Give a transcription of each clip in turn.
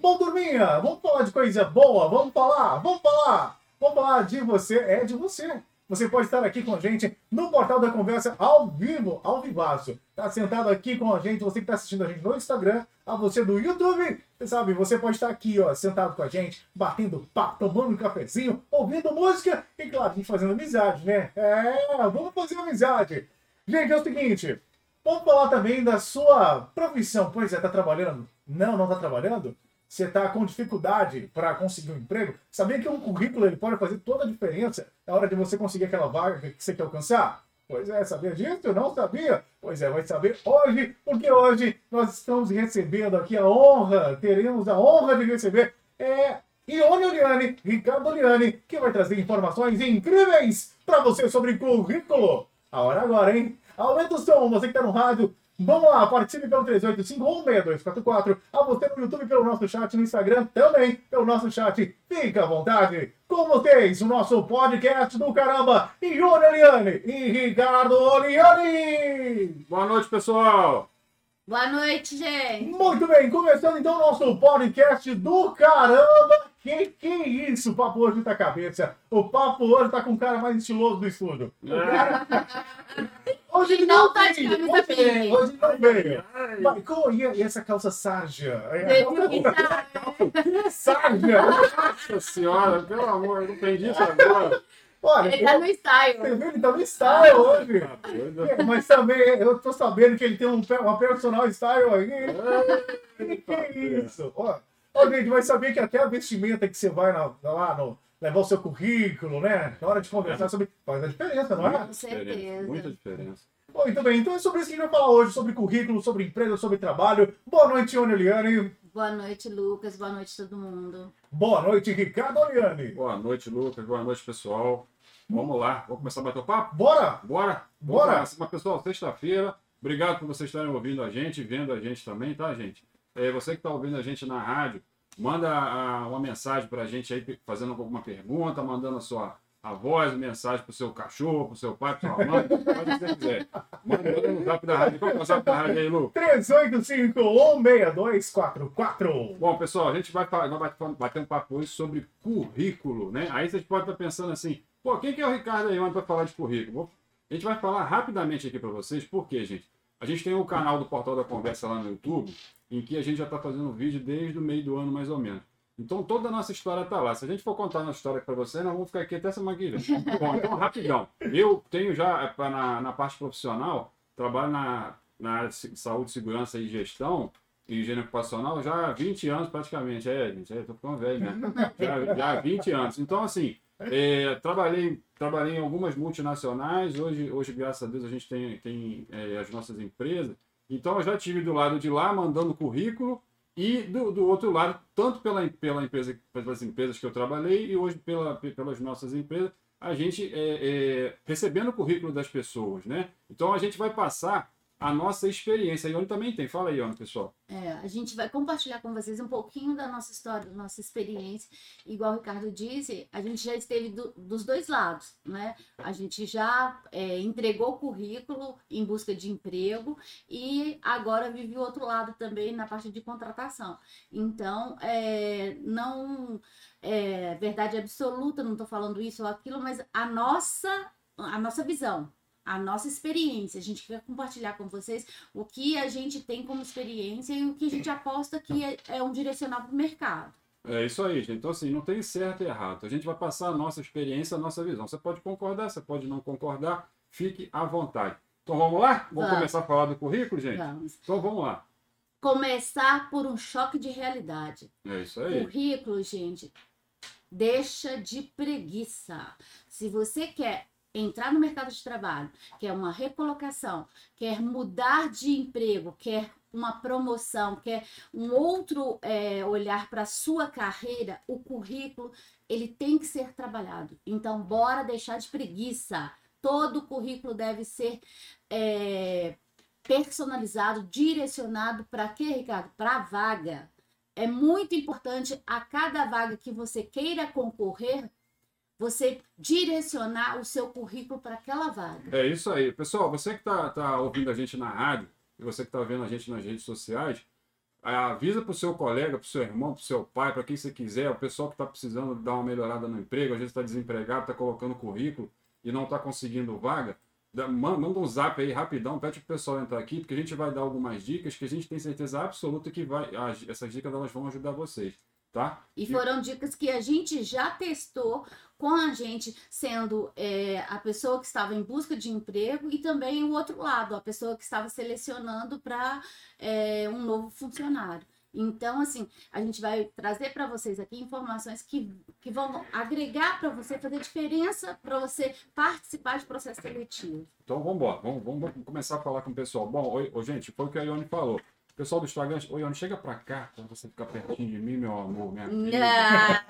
Bom, turminha, vamos falar de coisa boa, vamos falar, vamos falar, vamos falar de você, é de você. Você pode estar aqui com a gente no Portal da Conversa ao vivo, ao vivaço. Tá sentado aqui com a gente, você que está assistindo a gente no Instagram, a você do YouTube. Você sabe, você pode estar aqui, ó, sentado com a gente, batendo papo, tomando um cafezinho, ouvindo música e, claro, a gente fazendo amizade, né? É, vamos fazer amizade. Gente, é o seguinte, vamos falar também da sua profissão. Pois é, tá trabalhando? Não, não tá trabalhando? Você está com dificuldade para conseguir um emprego, sabia que um currículo ele pode fazer toda a diferença na hora de você conseguir aquela vaga que você quer alcançar? Pois é, sabia disso? Não sabia? Pois é, vai saber hoje, porque hoje nós estamos recebendo aqui a honra, teremos a honra de receber é, Ione Oliane, Ricardo Oliane, que vai trazer informações incríveis para você sobre currículo. A hora agora, hein? Aumenta o som, você que está no rádio, Vamos lá, participe pelo 385-16244. A você no YouTube, pelo nosso chat, no Instagram também, pelo nosso chat. Fica à vontade. Com vocês, o nosso podcast do caramba, Ione Eliane e Ricardo Oliane. Boa noite, pessoal. Boa noite, gente. Muito bem, começando então o nosso podcast do caramba. Que que é isso? O papo hoje tá cabeça. O papo hoje tá com o cara mais estiloso do estúdio. Cara... Hoje ele não, não tá de camisa hoje. Hoje não veio. Mas, com, e, e essa calça sarja? Sarja! Nossa senhora, pelo amor, eu não entendi isso agora. Olha, ele tá no style. Você viu? Ele tá no style hoje. Tá mas também eu tô sabendo que ele tem um, uma personal style aí. que, que é isso? Ó, ó, gente, vai saber que até a vestimenta que você vai na, lá no levar o seu currículo, né? Na hora de conversar sobre. Faz a diferença, não é? Com certeza. Muita diferença. Bom, muito bem. Então é sobre isso que a gente vai falar hoje, sobre currículo, sobre empresa, sobre trabalho. Boa noite, Ione Eliane. Boa noite, Lucas. Boa noite, todo mundo. Boa noite, Ricardo Oliane. Boa noite, Lucas. Boa noite, pessoal. Vamos lá. Vamos começar a bater o papo? Bora! Bora! Bora! Mas, pessoal, sexta-feira. Obrigado por vocês estarem ouvindo a gente, vendo a gente também, tá, gente? É, você que está ouvindo a gente na rádio, Manda a, uma mensagem para a gente aí, fazendo alguma pergunta, mandando a sua a voz, mensagem para o seu cachorro, para o seu pai, para sua mãe, pode o que você quiser. Manda, manda no zap da rádio. Qual é o zap da rádio aí, Lu? 385-16244. Bom, pessoal, a gente vai, vai bater um papo hoje sobre currículo, né? Aí vocês podem estar pensando assim, pô, quem que é o Ricardo aí para falar de currículo? A gente vai falar rapidamente aqui para vocês, por quê, gente? A gente tem o um canal do Portal da Conversa lá no YouTube, em que a gente já está fazendo vídeo desde o meio do ano, mais ou menos. Então toda a nossa história está lá. Se a gente for contar a nossa história para você, nós vamos ficar aqui até que vem. Bom, então rapidão. Eu tenho já, é, na, na parte profissional, trabalho na, na área de saúde, segurança e gestão, e higiene ocupacional já há 20 anos praticamente. É, gente, é, tô ficando velho, né? Já, já há 20 anos. Então, assim, é, trabalhei, trabalhei em algumas multinacionais. Hoje, hoje, graças a Deus, a gente tem, tem é, as nossas empresas. Então eu já tive do lado de lá mandando currículo e do, do outro lado, tanto pela, pela empresa, pelas empresas que eu trabalhei e hoje pela, pelas nossas empresas, a gente é, é, recebendo o currículo das pessoas, né? Então a gente vai passar a nossa experiência. A Ione também tem. Fala aí, Ione, pessoal. É, a gente vai compartilhar com vocês um pouquinho da nossa história, da nossa experiência. Igual o Ricardo disse, a gente já esteve do, dos dois lados, né? A gente já é, entregou o currículo em busca de emprego e agora vive o outro lado também na parte de contratação. Então, é, não é verdade absoluta, não estou falando isso ou aquilo, mas a nossa, a nossa visão, a nossa experiência. A gente quer compartilhar com vocês o que a gente tem como experiência e o que a gente aposta que é, é um direcional para o mercado. É isso aí, gente. Então, assim, não tem certo e errado. A gente vai passar a nossa experiência, a nossa visão. Você pode concordar, você pode não concordar. Fique à vontade. Então, vamos lá? Vamos, vamos. começar a falar do currículo, gente? Vamos. Então, vamos lá. Começar por um choque de realidade. É isso aí. Currículo, gente, deixa de preguiça. Se você quer entrar no mercado de trabalho, quer uma recolocação, quer mudar de emprego, quer uma promoção, quer um outro é, olhar para a sua carreira, o currículo ele tem que ser trabalhado. Então, bora deixar de preguiça. Todo currículo deve ser é, personalizado, direcionado para quê, Ricardo? Para a vaga. É muito importante a cada vaga que você queira concorrer, você direcionar o seu currículo para aquela vaga. É isso aí. Pessoal, você que está tá ouvindo a gente na rádio, e você que está vendo a gente nas redes sociais, avisa para o seu colega, para o seu irmão, para o seu pai, para quem você quiser, o pessoal que está precisando dar uma melhorada no emprego, às vezes está desempregado, está colocando currículo e não está conseguindo vaga, manda um zap aí rapidão, pede para o pessoal entrar aqui, porque a gente vai dar algumas dicas que a gente tem certeza absoluta que vai, essas dicas elas vão ajudar vocês. Tá? E foram dicas que a gente já testou com a gente, sendo é, a pessoa que estava em busca de emprego e também o outro lado, a pessoa que estava selecionando para é, um novo funcionário. Então, assim, a gente vai trazer para vocês aqui informações que, que vão agregar para você, fazer diferença para você participar de processo seletivo. Então, vamos embora. Vamos, vamos começar a falar com o pessoal. Bom, oi, gente, foi o que a Ione falou. Pessoal do Instagram, oi, Ione, chega pra cá pra você ficar pertinho de mim, meu amor, minha filha.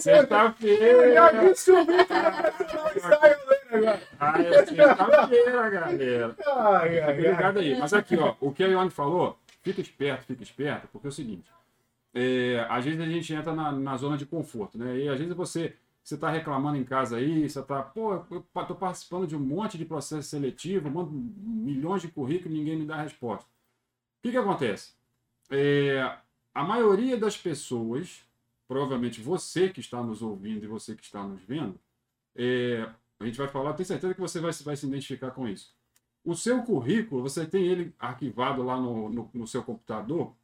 Sexta-feira! Eu descobri que agora. Ah, é sexta-feira, galera. Ai, ai, Obrigado aí. Mas aqui, ó, o que a Ione falou Fica esperto, fica esperto, porque é o seguinte: é, às vezes a gente entra na, na zona de conforto, né? E às vezes você você está reclamando em casa aí, você está, pô, eu estou participando de um monte de processo seletivo, mando milhões de currículos e ninguém me dá resposta. O que, que acontece? É, a maioria das pessoas, provavelmente você que está nos ouvindo e você que está nos vendo, é, a gente vai falar, tenho certeza que você vai, vai se identificar com isso. O seu currículo, você tem ele arquivado lá no, no, no, seu computador.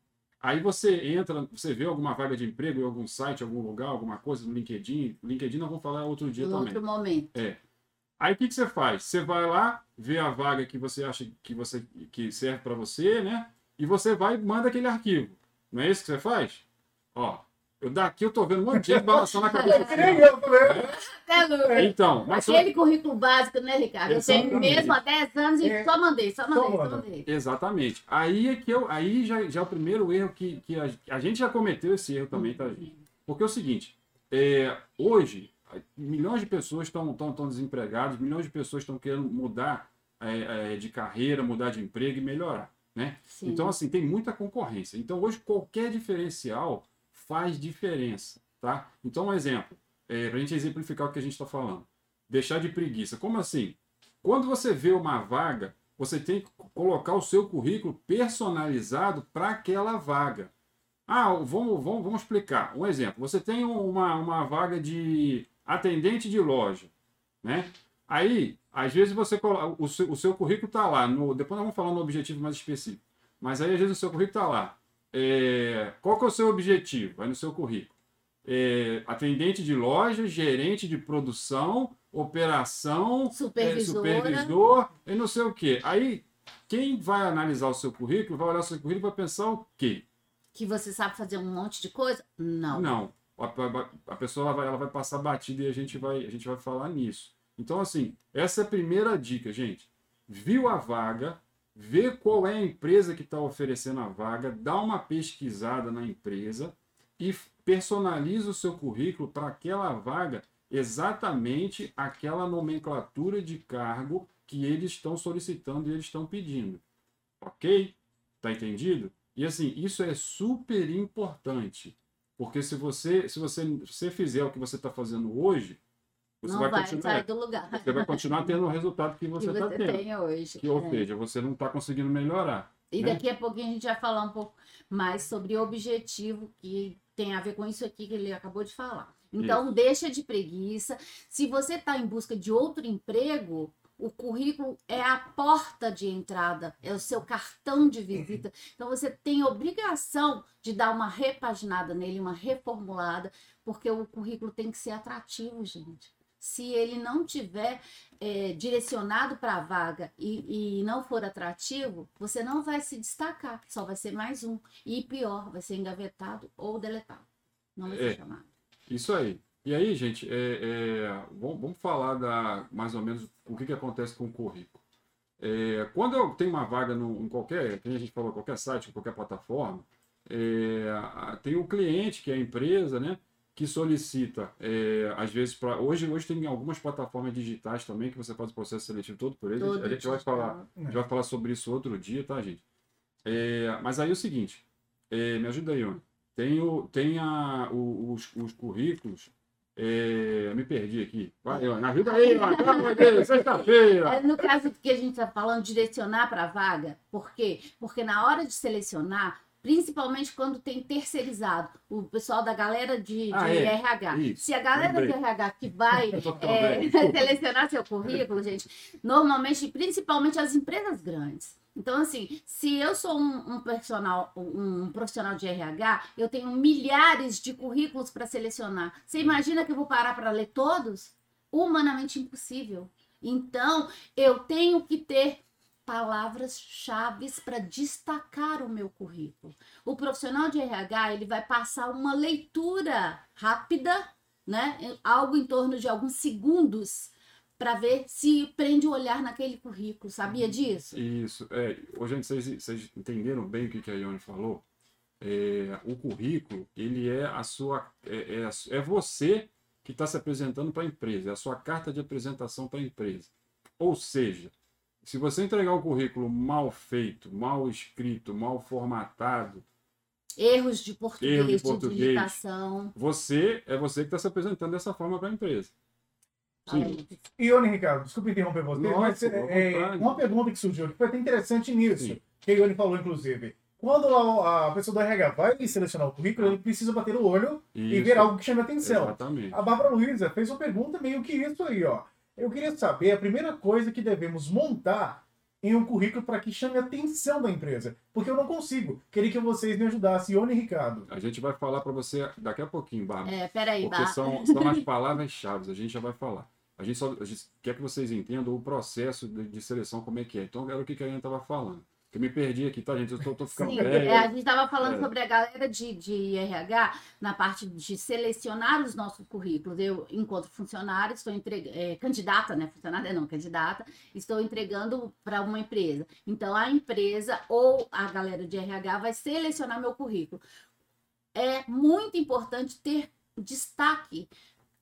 Aí você entra, você vê alguma vaga de emprego em algum site, algum lugar, alguma coisa no LinkedIn. LinkedIn nós vamos falar outro dia no também. outro momento. É. Aí o que, que você faz? Você vai lá, vê a vaga que você acha que, você, que serve para você, né? E você vai e manda aquele arquivo. Não é isso que você faz? Ó, eu daqui eu tô vendo um monte de gente balançando a cabeça. Assim, é. Então, mas Aquele só... currículo básico, né, Ricardo? Eu tenho mesmo há 10 anos e é. só mandei, só mandei, só mandei. Exatamente. Aí é que eu, aí já, já é o primeiro erro que, que a, a gente já cometeu esse erro também, tá, gente? Porque é o seguinte, é, hoje, milhões de pessoas estão desempregadas, milhões de pessoas estão querendo mudar é, é, de carreira, mudar de emprego e melhorar. Né? Então, assim, tem muita concorrência. Então, hoje, qualquer diferencial faz diferença, tá? Então, um exemplo, é, para a gente exemplificar o que a gente está falando. Deixar de preguiça. Como assim? Quando você vê uma vaga, você tem que colocar o seu currículo personalizado para aquela vaga. Ah, vamos, vamos, vamos explicar. Um exemplo. Você tem uma, uma vaga de atendente de loja, né? Aí, às vezes você coloca, o seu, o seu currículo está lá. No, depois nós vamos falar no objetivo mais específico. Mas aí, às vezes, o seu currículo está lá. É, qual que é o seu objetivo? Vai no seu currículo. É, atendente de loja, gerente de produção, operação, é, supervisor e não sei o quê. Aí, quem vai analisar o seu currículo, vai olhar o seu currículo e vai pensar o quê? Que você sabe fazer um monte de coisa? Não. Não. A, a, a pessoa ela vai, ela vai passar batida e a gente vai, a gente vai falar nisso. Então, assim, essa é a primeira dica, gente. Viu a vaga, vê qual é a empresa que está oferecendo a vaga, dá uma pesquisada na empresa e personaliza o seu currículo para aquela vaga exatamente aquela nomenclatura de cargo que eles estão solicitando e eles estão pedindo. Ok? Tá entendido? E assim, isso é super importante. Porque se você, se você, se você fizer o que você está fazendo hoje, você não vai, vai continuar, sair do lugar. Você vai continuar tendo o resultado que você está tendo. Tem hoje. Que, ou é. seja, você não está conseguindo melhorar. E né? daqui a pouquinho a gente vai falar um pouco mais sobre objetivo, que tem a ver com isso aqui que ele acabou de falar. Então, isso. deixa de preguiça. Se você está em busca de outro emprego, o currículo é a porta de entrada, é o seu cartão de visita. Então você tem obrigação de dar uma repaginada nele, uma reformulada, porque o currículo tem que ser atrativo, gente se ele não tiver é, direcionado para a vaga e, e, não for atrativo, você não vai se destacar, só vai ser mais um. E pior, vai ser engavetado ou deletado. Não vai ser é, chamado. Isso aí. E aí, gente, é, é, vamos, vamos, falar da, mais ou menos o que, que acontece com o currículo. É, quando eu tenho uma vaga no, em qualquer, como a gente falou, qualquer site, qualquer plataforma, é, tem o cliente, que é a empresa, né? Que solicita, é, às vezes, para hoje, hoje tem algumas plataformas digitais também que você faz o processo seletivo todo por eles. Todo a gente vai falar, a gente vai falar sobre isso outro dia, tá, gente? É, mas aí é o seguinte, é, me ajuda aí, ó. Tem, o, tem a, o, os, os currículos. É, me perdi aqui. Vai, me ajuda aí. Sexta-feira. É, no caso que a gente está falando, direcionar para a vaga, por quê? Porque na hora de selecionar, Principalmente quando tem terceirizado. O pessoal da galera de, de Ah, é. RH. Isso, Se a galera de. RH que vai é, velho. selecionar seu currículo, gente, normalmente, principalmente as empresas grandes. Então, assim, se eu sou um, um personal, um, um profissional de RH, eu tenho milhares de currículos para selecionar. Você imagina que eu vou parar para ler todos? Humanamente impossível. Então, eu tenho que ter palavras-chave para destacar o meu currículo. O profissional de RH, ele vai passar uma leitura rápida, né? Algo em torno de alguns segundos para ver se prende o olhar naquele currículo. Sabia disso? Isso. É, ô, gente, vocês, vocês entenderam bem o que, que a Ione falou? É, o currículo, ele é a sua. É, é, é você que está se apresentando para a empresa, é a sua carta de apresentação para a empresa. Ou seja, se você entregar um currículo mal feito, mal escrito, mal formatado, Erros de português, Erro de de, português. digitação. você é você que está se apresentando dessa forma para a empresa. Sim. Ione, Ricardo, desculpa interromper você, Nossa, mas é, é, uma pergunta que surgiu aqui foi até interessante nisso, Sim. que a Ione falou, inclusive. Quando a, a pessoa do RH vai selecionar o currículo, ele precisa bater o olho e Isso. ver algo que chame a atenção. Exatamente. A Bárbara Luiza fez uma pergunta meio que isso aí, ó. Eu queria saber a primeira coisa que devemos montar em um currículo para que chame a atenção da empresa. Porque eu não consigo. Queria que vocês me ajudassem, Ione e Ricardo. A gente vai falar para você daqui a pouquinho, Bárbara. É, peraí, Porque Bá. são, são as palavras-chave, a gente já vai falar. A gente só a gente quer que vocês entendam o processo de, de seleção, como é que é. Então, era o que a Ana estava falando. Que eu me perdi aqui, tá, gente? Eu tô, tô ficando Sim, velho. é, a gente estava falando É. sobre a galera de, de RH na parte de selecionar os nossos currículos. Eu, enquanto funcionária, estou entregando, candidata, né? Funcionária não, candidata, estou entregando para uma empresa. Então, a empresa ou a galera de RH vai selecionar meu currículo. É muito importante ter destaque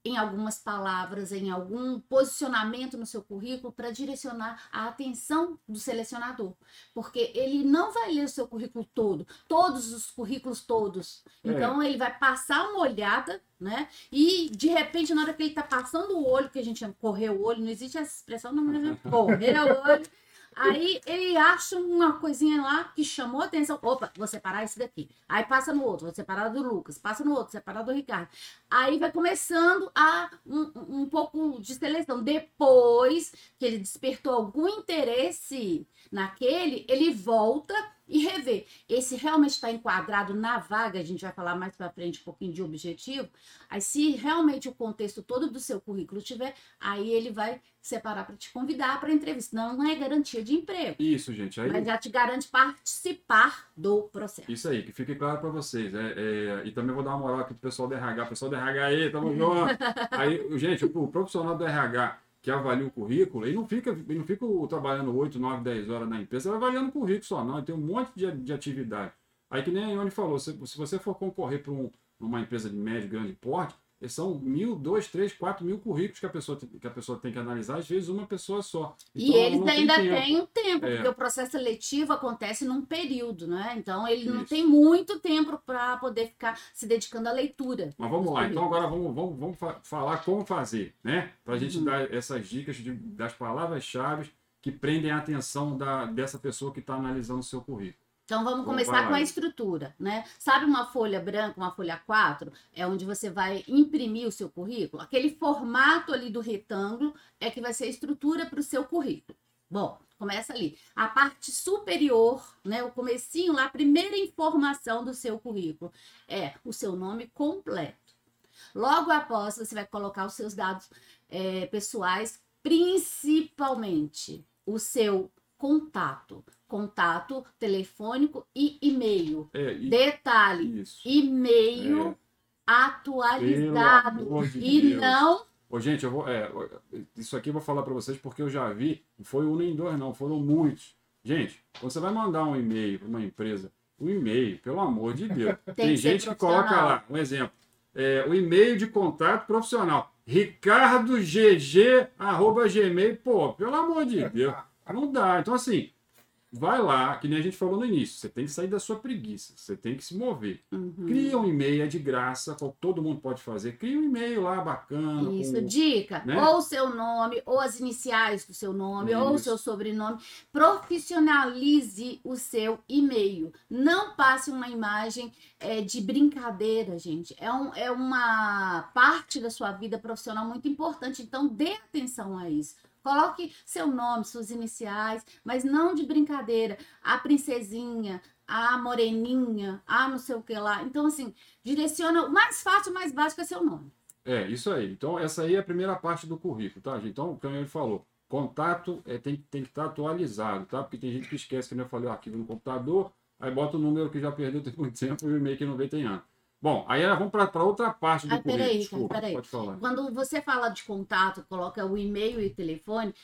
em algumas palavras, em algum posicionamento no seu currículo para direcionar a atenção do selecionador porque ele não vai ler o seu currículo todo, todos os currículos todos. É. Então ele vai passar uma olhada, né? E de repente, na hora que ele tá passando o olho, que a gente chama correr o olho, não existe essa expressão, não, mas é correr o olho. Aí ele acha uma coisinha lá que chamou atenção. Opa, vou separar esse daqui. Aí passa no outro, vou separar do Lucas, passa no outro, separar do Ricardo. Aí vai começando a um, um pouco de seleção. Depois que ele despertou algum interesse naquele, ele volta e revê. Esse realmente está enquadrado na vaga, a gente vai falar mais para frente um pouquinho de objetivo. Aí, se realmente o contexto todo do seu currículo tiver, aí ele vai separar para te convidar para entrevista. Não, não é garantia de emprego, Isso, gente. Aí, mas já te garante participar do processo. Isso aí, que fique claro para vocês. É, é, e também vou dar uma moral aqui pro pessoal do RH. Pessoal do RH aí, tamo junto. Aí, gente, o profissional do RH que avalia o currículo, ele não fica, ele não fica trabalhando 8, 9, 10 horas na empresa, avaliando o currículo só, não. Ele tem um monte de, de atividade. Aí que nem a Ione falou, se, se você for concorrer para um, uma empresa de médio grande porte, são mil, dois, três, quatro mil currículos que a pessoa, tem- que a pessoa tem que analisar, às vezes uma pessoa só. E Então, eles não tem ainda têm um tempo, É. porque o processo seletivo acontece num período, né? Então ele não Isso. tem muito tempo para poder ficar se dedicando à leitura. Mas vamos lá, então agora vamos, vamos, vamos fa- falar como fazer, né? Para a gente Uhum. dar essas dicas de- das palavras-chave que prendem a atenção da, dessa pessoa que está analisando o seu currículo. Então vamos começar com a estrutura, né? Sabe uma folha branca, uma folha A4, é onde você vai imprimir o seu currículo? Aquele formato ali do retângulo é que vai ser a estrutura para o seu currículo. Bom, começa ali. A parte superior, né, o comecinho lá, a primeira informação do seu currículo é o seu nome completo. Logo após, você vai colocar os seus dados eh, pessoais, principalmente o seu contato, contato telefônico e e-mail. É, e- Detalhe, e-mail É. atualizado de e Deus. não Ô, gente, eu vou, é, isso aqui eu vou falar para vocês porque eu já vi, não foi um nem dois, não, foram muitos. Gente, quando você vai mandar um e-mail para uma empresa, um e-mail, pelo amor de Deus. Tem, que ser gente que coloca lá, um exemplo, é, o e-mail de contato profissional, ricardogg, arroba gmail, pô, pelo amor de Deus, não dá. Então, assim, vai lá, que nem a gente falou no início, você tem que sair da sua preguiça, você tem que se mover. Uhum. Cria um e-mail, é de graça, todo mundo pode fazer. Cria um e-mail lá bacana. Isso, com- dica. né? Ou o seu nome, ou as iniciais do seu nome, ou o Isso. seu sobrenome. Profissionalize o seu e-mail. Não passe uma imagem é, de brincadeira, gente. É, um, é uma parte da sua vida profissional muito importante. Então, dê atenção a isso. Coloque seu nome, suas iniciais, mas não de brincadeira. A princesinha, a moreninha, a não sei o que lá. Então, assim, direciona. O mais fácil, o mais básico é seu nome. É, isso aí. Então, essa aí é a primeira parte do currículo, tá, gente? Então, como ele falou, contato é, tem, tem que estar atualizado, tá? Porque tem gente que esquece que eu falei, o arquivo no computador, aí bota o número que já perdeu tem muito tempo e o e-mail que não veio tem ano. Bom, aí vamos para outra parte do Ah, currículo. peraí, Desculpa, peraí. pode falar. Quando você fala de contato, coloca o e-mail e o telefone,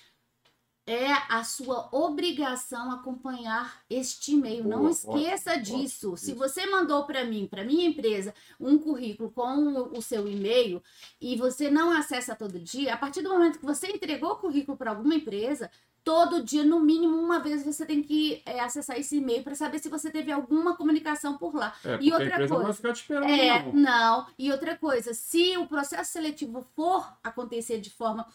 é a sua obrigação acompanhar este e-mail. Não Boa, esqueça ótimo, disso. ótimo, Se isso. você mandou para mim, para minha empresa, um currículo com o- o seu e-mail e você não acessa todo dia, a partir do momento que você entregou o currículo para alguma empresa, todo dia, no mínimo uma vez, você tem que é, acessar esse e-mail para saber se você teve alguma comunicação por lá. É, E a outra empresa não vai coisa, ficar te esperando, É, não. não. E outra coisa, se o processo seletivo for acontecer de forma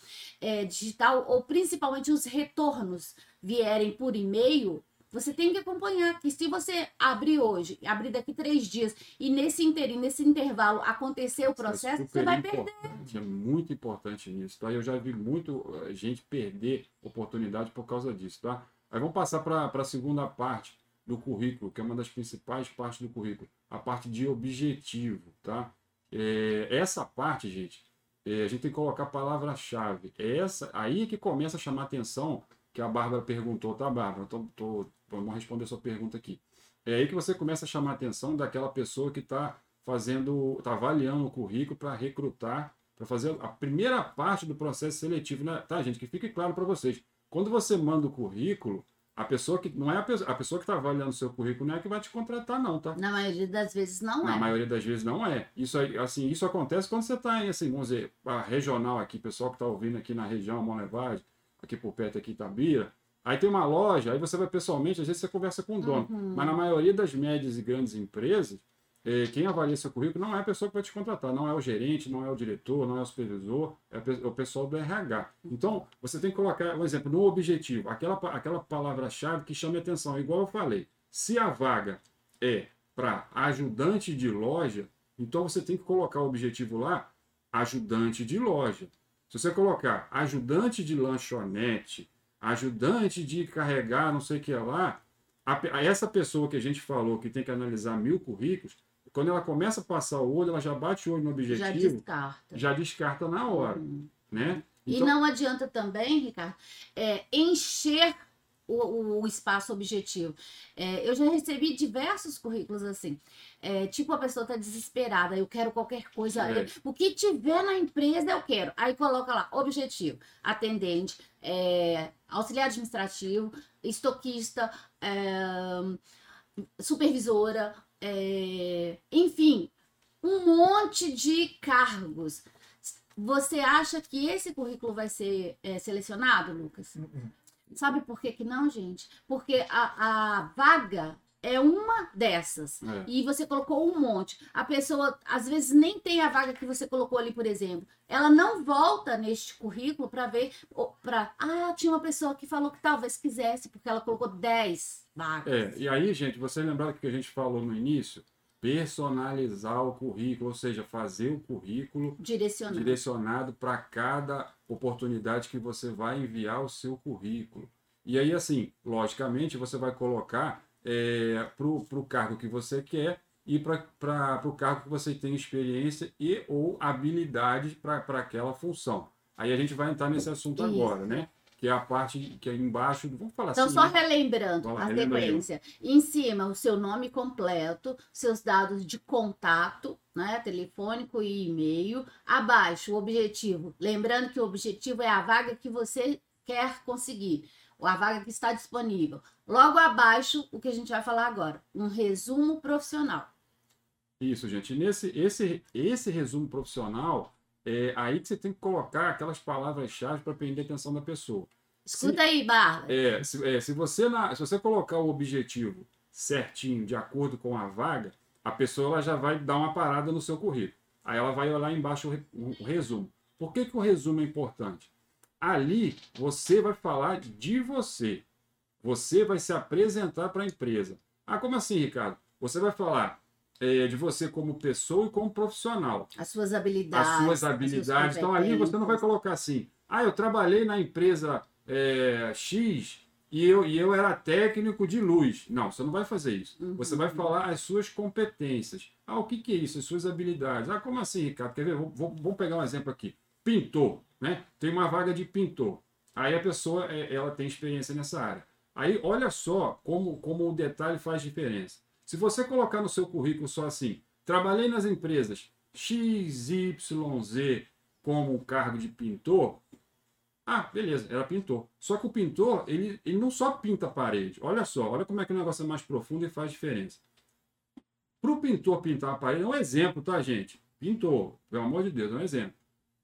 é, digital, ou principalmente os retornos vierem por e-mail, você tem que acompanhar que se você abrir hoje, abrir daqui três dias, e nesse inteirinho, nesse intervalo acontecer o Isso é processo, você super vai perder. É muito importante nisso, tá? Eu já vi muito eh, gente perder oportunidade por causa disso, tá? Aí vamos passar para a segunda parte do currículo, que é uma das principais partes do currículo, a parte de objetivo, tá? É, essa parte, gente, é, a gente tem que colocar a palavra-chave. É essa aí que começa a chamar atenção, que a Bárbara perguntou, tá, Bárbara? Tô, tô, vamos responder a sua pergunta aqui. É aí que você começa a chamar a atenção daquela pessoa que está fazendo, está avaliando o currículo para recrutar, para fazer a primeira parte do processo seletivo, né? tá, gente? Que fique claro para vocês. Quando você manda o currículo, a pessoa que não é a pessoa, a pessoa que está avaliando o seu currículo não é a que vai te contratar, não, tá? Na maioria das vezes não Na é. maioria das vezes não é. Isso aí, assim, isso acontece quando você está em, assim, vamos dizer, a regional aqui, pessoal que está ouvindo aqui na região, Monlevade, aqui por perto aqui Itabira, aí tem uma loja, aí você vai pessoalmente, às vezes você conversa com o dono. Uhum. Mas na maioria das médias e grandes empresas, eh, quem avalia seu currículo não é a pessoa que vai te contratar, não é o gerente, não é o diretor, não é o supervisor, é pe- é o pessoal do RH. Então, você tem que colocar, um exemplo, no objetivo, aquela, pa- aquela palavra-chave que chame atenção, igual eu falei. Se a vaga é para ajudante de loja, então você tem que colocar o objetivo lá, ajudante de loja. Se você colocar ajudante de lanchonete, ajudante de carregar não sei o que lá, a a essa pessoa que a gente falou que tem que analisar mil currículos, quando ela começa a passar o olho, ela já bate o olho no Já objetivo, descarta. já descarta na hora, Uhum. né? E não adianta também, Ricardo, é, encher o, o espaço objetivo. É, eu já recebi diversos currículos assim. É, tipo, a pessoa está desesperada, eu quero qualquer coisa. É. O que tiver na empresa, eu quero. Aí coloca lá, objetivo, atendente, é, auxiliar administrativo, estoquista, é, supervisora, é, enfim, um monte de cargos. Você acha que esse currículo vai ser é, selecionado, Lucas? Sabe por que, que não, gente? Porque a, a vaga é uma dessas. É. E você colocou um monte. A pessoa, às vezes, nem tem a vaga que você colocou ali, por exemplo. Ela não volta neste currículo para ver. para Ah, tinha uma pessoa que falou que talvez quisesse, porque ela colocou 10 vagas. É, e aí, gente, vocês lembraram que a gente falou no início? Personalizar o currículo, ou seja, fazer o currículo Direcionando. direcionado para cada oportunidade que você vai enviar o seu currículo. E aí, assim, logicamente, você vai colocar para o cargo que você quer e para o cargo que você tem experiência e ou habilidade para aquela função. Aí a gente vai entrar nesse assunto Isso. agora, né? Que é a parte que é embaixo, vamos falar Então, assim, só né? relembrando lá, a sequência. Em cima, o seu nome completo, seus dados de contato, né? Telefônico e e-mail. Abaixo, o objetivo. Lembrando que o objetivo é a vaga que você quer conseguir, ou a vaga que está disponível. Logo abaixo, o que a gente vai falar agora, um resumo profissional. Isso, gente. Nesse esse, esse resumo profissional, é aí que você tem que colocar aquelas palavras-chave para prender a atenção da pessoa. Escuta aí, Barba. É, se, é, se, você na, se você colocar o objetivo certinho, de acordo com a vaga, a pessoa ela já vai dar uma parada no seu currículo. Aí ela vai olhar embaixo o, o resumo. Por que, que o resumo é importante? Ali você vai falar de você. Você vai se apresentar para a empresa. Ah, como assim, Ricardo? Você vai falar é, de você como pessoa e como profissional As suas habilidades. as suas habilidades. Então ali você não vai colocar assim, ah, eu trabalhei na empresa é, X e eu, e eu era técnico de luz. Não, você não vai fazer isso. Uhum. Você vai falar as suas competências. Ah, o que, que é isso? As suas habilidades. Ah, como assim, Ricardo? Quer ver? Vou, vou- vamos pegar um exemplo aqui. Pintor, né? Tem uma vaga de pintor. Aí a pessoa, é, ela tem experiência nessa área. Aí, olha só como, como o detalhe faz diferença. Se você colocar no seu currículo só assim, trabalhei nas empresas XYZ como um cargo de pintor, ah, beleza, era pintor. Só que o pintor, ele, ele não só pinta a parede. Olha só, olha como é que o negócio é mais profundo e faz diferença. Para o pintor pintar a parede, é um exemplo, tá, gente? Pintor, pelo amor de Deus, é um exemplo.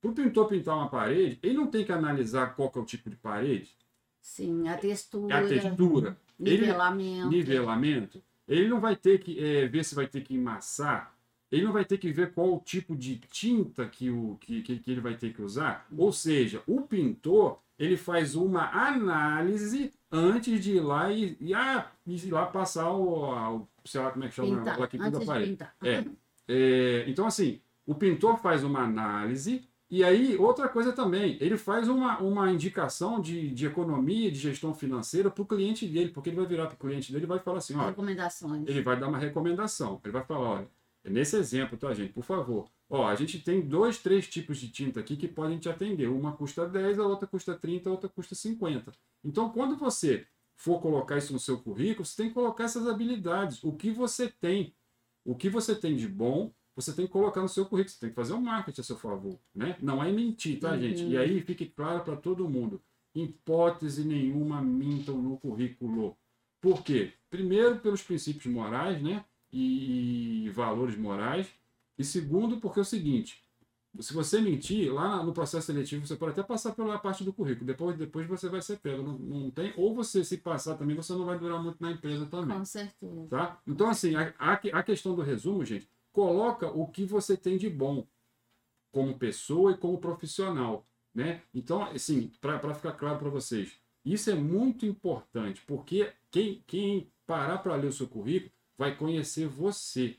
Para o pintor pintar uma parede, ele não tem que analisar qual que é o tipo de parede, Sim, a é textura, a textura, ele- nivelamento. Ele não vai ter que é, ver se vai ter que emassar. Ele não vai ter que ver qual o tipo de tinta que, o, que, que, que ele vai ter que usar. Ou seja, o pintor ele faz uma análise antes de ir lá e, e, ah, ir lá passar o, a- o sei lá como é que chama Pintar, lá que pinta a parede. É. É, então, assim, o pintor faz uma análise e aí, outra coisa também, ele faz uma, uma indicação de, de economia, de gestão financeira para o cliente dele, porque ele vai virar para o cliente dele e vai falar assim, olha, Recomendações. ele vai dar uma recomendação. Ele vai falar, olha, é nesse exemplo, tá, gente? Por favor. Ó, a gente tem dois, três tipos de tinta aqui que podem te atender. Uma custa 10, a outra custa 30, a outra custa 50. Então, quando você for colocar isso no seu currículo, você tem que colocar essas habilidades. O que você tem, o que você tem de bom, você tem que colocar no seu currículo. Você tem que fazer um marketing a seu favor, né? Não é mentir, tá, Uhum. gente? E aí fique claro para todo mundo. Hipótese nenhuma mintam no currículo. Por quê? Primeiro, pelos princípios morais, né? E valores morais. E segundo, porque é o seguinte: se você mentir, lá no processo seletivo, você pode até passar pela parte do currículo. Depois, depois você vai ser pego. Não, não tem, ou você, se passar também, você não vai durar muito na empresa também. Com certeza. Tá? Então, assim, a, a, a questão do resumo, gente, coloca o que você tem de bom como pessoa e como profissional. Né? Então, assim, para ficar claro para vocês, isso é muito importante, porque quem, quem parar para ler o seu currículo vai conhecer você,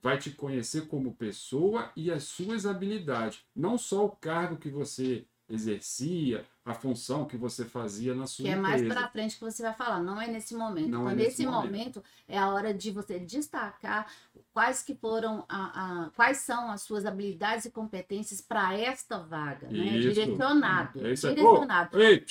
vai te conhecer como pessoa e as suas habilidades, não só o cargo que você exercia, a função que você fazia na sua Que é empresa. mais pra frente que você vai falar, não é nesse momento. Não então, é nesse nesse momento. é a hora de você destacar quais que foram a, a- quais são as suas habilidades e competências para esta vaga, né? Isso. Direcionado. É isso aí. direcionado. Ô, ei,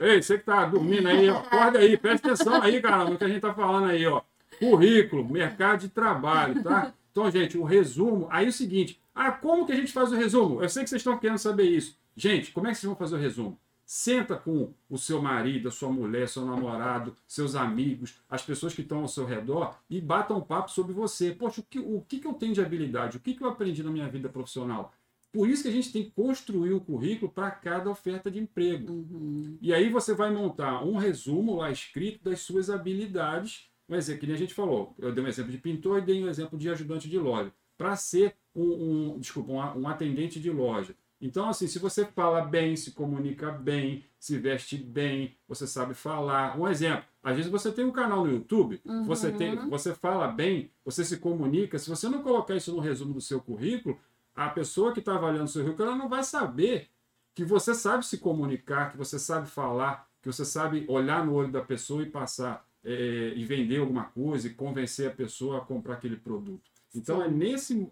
ei, você que tá dormindo aí, acorda aí, presta atenção aí, cara, no que a gente tá falando aí, ó. Currículo, mercado de trabalho, tá? Então, gente, o resumo. Aí é o seguinte: ah, como que a gente faz o resumo? Eu sei que vocês estão querendo saber isso. Gente, como é que vocês vão fazer o resumo? Senta com o seu marido, a sua mulher, seu namorado, seus amigos, as pessoas que estão ao seu redor e batam um papo sobre você. Poxa, o que, o que, que eu tenho de habilidade? O que, que eu aprendi na minha vida profissional? Por isso que a gente tem que construir um currículo para cada oferta de emprego. Uhum. E aí você vai montar um resumo lá escrito das suas habilidades. Um exemplo, que nem a gente falou. Eu dei um exemplo de pintor e dei um exemplo de ajudante de loja. Para ser um, um- desculpa, um, um atendente de loja. Então, assim, se você fala bem, se comunica bem, se veste bem, você sabe falar. Um exemplo, às vezes você tem um canal no YouTube, Uhum. você, tem, você fala bem, você se comunica. Se você não colocar isso no resumo do seu currículo, a pessoa que está avaliando o seu currículo, ela não vai saber que você sabe se comunicar, que você sabe falar, que você sabe olhar no olho da pessoa e passar é, e vender alguma coisa e convencer a pessoa a comprar aquele produto. Então Sim. é nesse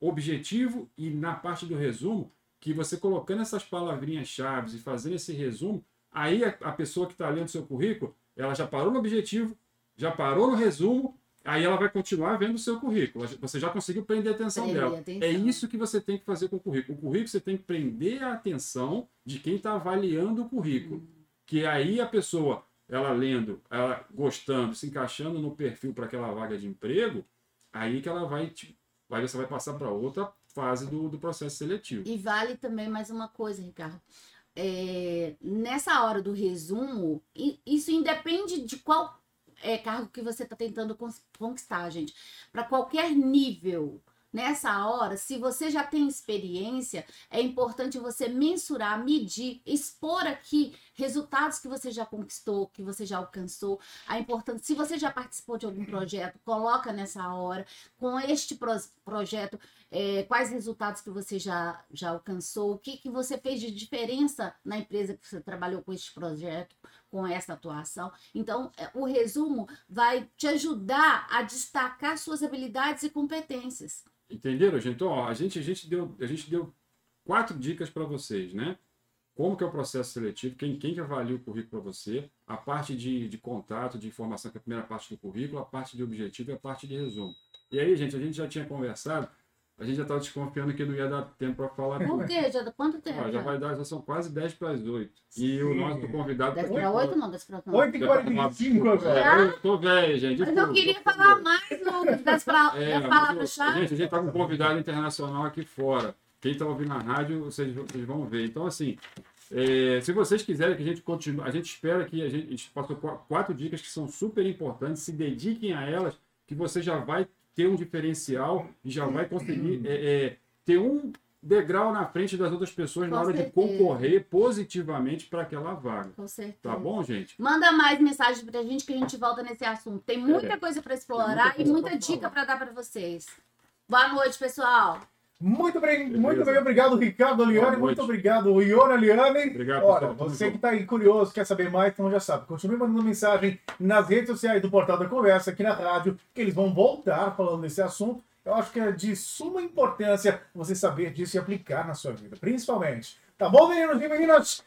objetivo e na parte do resumo que você colocando essas palavrinhas-chave e fazendo esse resumo, aí a, a pessoa que está lendo seu currículo, ela já parou no objetivo, já parou no resumo, aí ela vai continuar vendo o seu currículo. Você já conseguiu prender a atenção a dela. atenção. É isso que você tem que fazer com o currículo. O currículo você tem que prender a atenção de quem está avaliando o currículo. Que aí a pessoa, ela lendo, ela gostando, se encaixando no perfil para aquela vaga de emprego, aí que ela vai, te- aí você vai passar para outra fase do, do processo seletivo. E vale também mais uma coisa, Ricardo. é, nessa hora do resumo, isso independe de qual é, cargo que você está tentando conquistar, gente. Para qualquer nível. Nessa hora, se você já tem experiência, é importante você mensurar, medir, expor aqui resultados que você já conquistou, que você já alcançou. A importância, se você já participou de algum projeto, coloca nessa hora. Com este pros- projeto, é, quais resultados que você já, já alcançou, o que, que você fez de diferença na empresa que você trabalhou com este projeto, com essa atuação. Então, é, o resumo vai te ajudar a destacar suas habilidades e competências. Entenderam, gente? Então, ó, a gente, a gente deu, a gente deu quatro dicas para vocês, né? Como que é o processo seletivo, quem, quem que avalia o currículo para você, a parte de, de contato, de informação, que é a primeira parte do currículo, a parte de objetivo e a parte de resumo. E aí, gente, a gente já tinha conversado, a gente já estava desconfiando que não ia dar tempo para falar Por quê? Já, quanto tempo? Ó, já vai dar, já são quase 10 para as 8. E o Sim. nosso convidado... Dez tá para aqui- oito, não, dez para nove. 8h45 agora. É, eu tô velho, gente. Mas eu desculpa, queria falar mais no, das, pra, É, palavras-chave. Gente, a gente tá com um convidado internacional aqui fora. Quem tá ouvindo na rádio, vocês, vocês vão ver. Então, assim, é, se vocês quiserem que a gente continue, a gente espera que a gente, a passou qua- quatro dicas que são super importantes, se dediquem a elas, que você já vai ter um diferencial e já vai conseguir é, é, ter um degrau na frente das outras pessoas Com na hora de certeza. concorrer positivamente para aquela vaga. Com certeza. Tá bom, gente? Manda mais mensagens pra gente que a gente volta nesse assunto. Tem muita É. coisa Tem explorar muita e coisa muita pra dica pra dar pra vocês. Boa noite, pessoal. Muito bem, Beleza. muito bem, obrigado, Ricardo noite. Muito obrigado, Iona Liane. Obrigado, Olha, pessoal. Você que está aí curioso, quer saber mais, então já sabe. Continue mandando mensagem nas redes sociais do Portal da Conversa, aqui na rádio, que eles vão voltar falando desse assunto. Eu acho que é de suma importância você saber disso e aplicar na sua vida, principalmente. Tá bom, meninos e meninas?